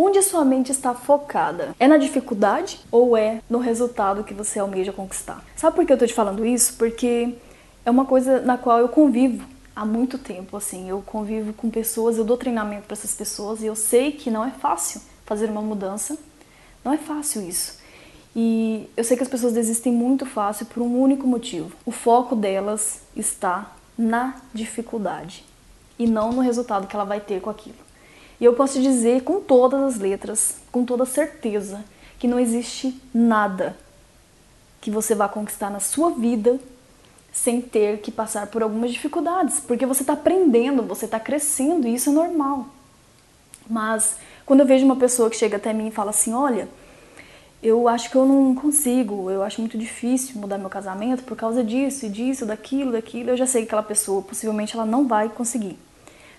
Onde sua mente está focada? É na dificuldade ou é no resultado que você almeja conquistar? Sabe por que eu tô te falando isso? Porque é uma coisa na qual eu convivo há muito tempo, assim. Eu convivo com pessoas, eu dou treinamento para essas pessoas e eu sei que não é fácil fazer uma mudança. Não é fácil isso. E eu sei que as pessoas desistem muito fácil por um único motivo. O foco delas está na dificuldade e não no resultado que ela vai ter com aquilo. E eu posso dizer com todas as letras, com toda certeza, que não existe nada que você vá conquistar na sua vida sem ter que passar por algumas dificuldades, porque você está aprendendo, você está crescendo e isso é normal. Mas quando eu vejo uma pessoa que chega até mim e fala assim: Olha, eu acho que eu não consigo, eu acho muito difícil mudar meu casamento por causa disso e disso, daquilo, daquilo, eu já sei que aquela pessoa possivelmente ela não vai conseguir.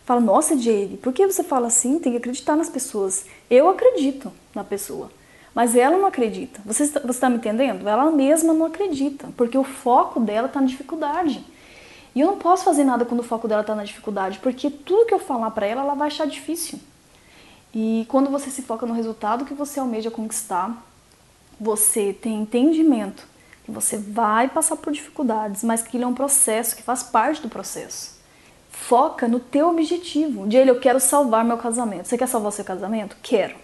Fala, nossa, Jade, por que você fala assim? Tem que acreditar nas pessoas. Eu acredito na pessoa, mas ela não acredita. Você está, você está me entendendo? Ela mesma não acredita, porque o foco dela está na dificuldade. E eu não posso fazer nada quando o foco dela está na dificuldade, porque tudo que eu falar para ela, ela vai achar difícil. E quando você se foca no resultado que você almeja conquistar, você tem entendimento que você vai passar por dificuldades, mas que ele é um processo, que faz parte do processo. Foca no teu objetivo. De ele, eu quero salvar meu casamento. Você quer salvar seu casamento? Quero.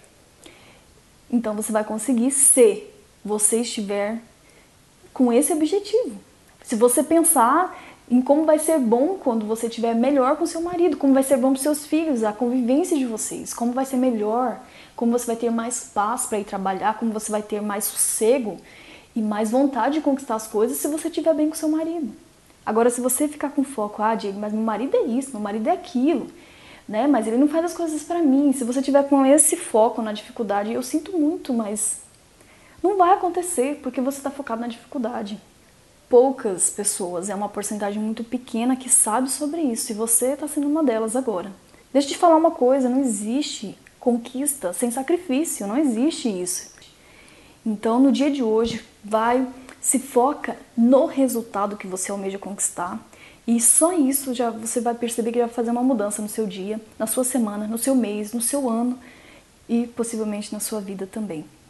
Então você vai conseguir se você estiver com esse objetivo. Se você pensar em como vai ser bom quando você estiver melhor com seu marido, como vai ser bom para seus filhos, a convivência de vocês, como vai ser melhor, como você vai ter mais paz para ir trabalhar, como você vai ter mais sossego e mais vontade de conquistar as coisas se você estiver bem com seu marido. Agora, se você ficar com foco, ah, Diego, mas meu marido é isso, meu marido é aquilo, né? Mas ele não faz as coisas para mim. Se você tiver com esse foco na dificuldade, eu sinto muito, mas não vai acontecer porque você está focado na dificuldade poucas pessoas, é uma porcentagem muito pequena que sabe sobre isso e você está sendo uma delas agora. Deixa eu te falar uma coisa: não existe conquista sem sacrifício, não existe isso. Então, no dia de hoje, vai, se foca no resultado que você almeja conquistar. E só isso já você vai perceber que vai fazer uma mudança no seu dia, na sua semana, no seu mês, no seu ano e possivelmente na sua vida também.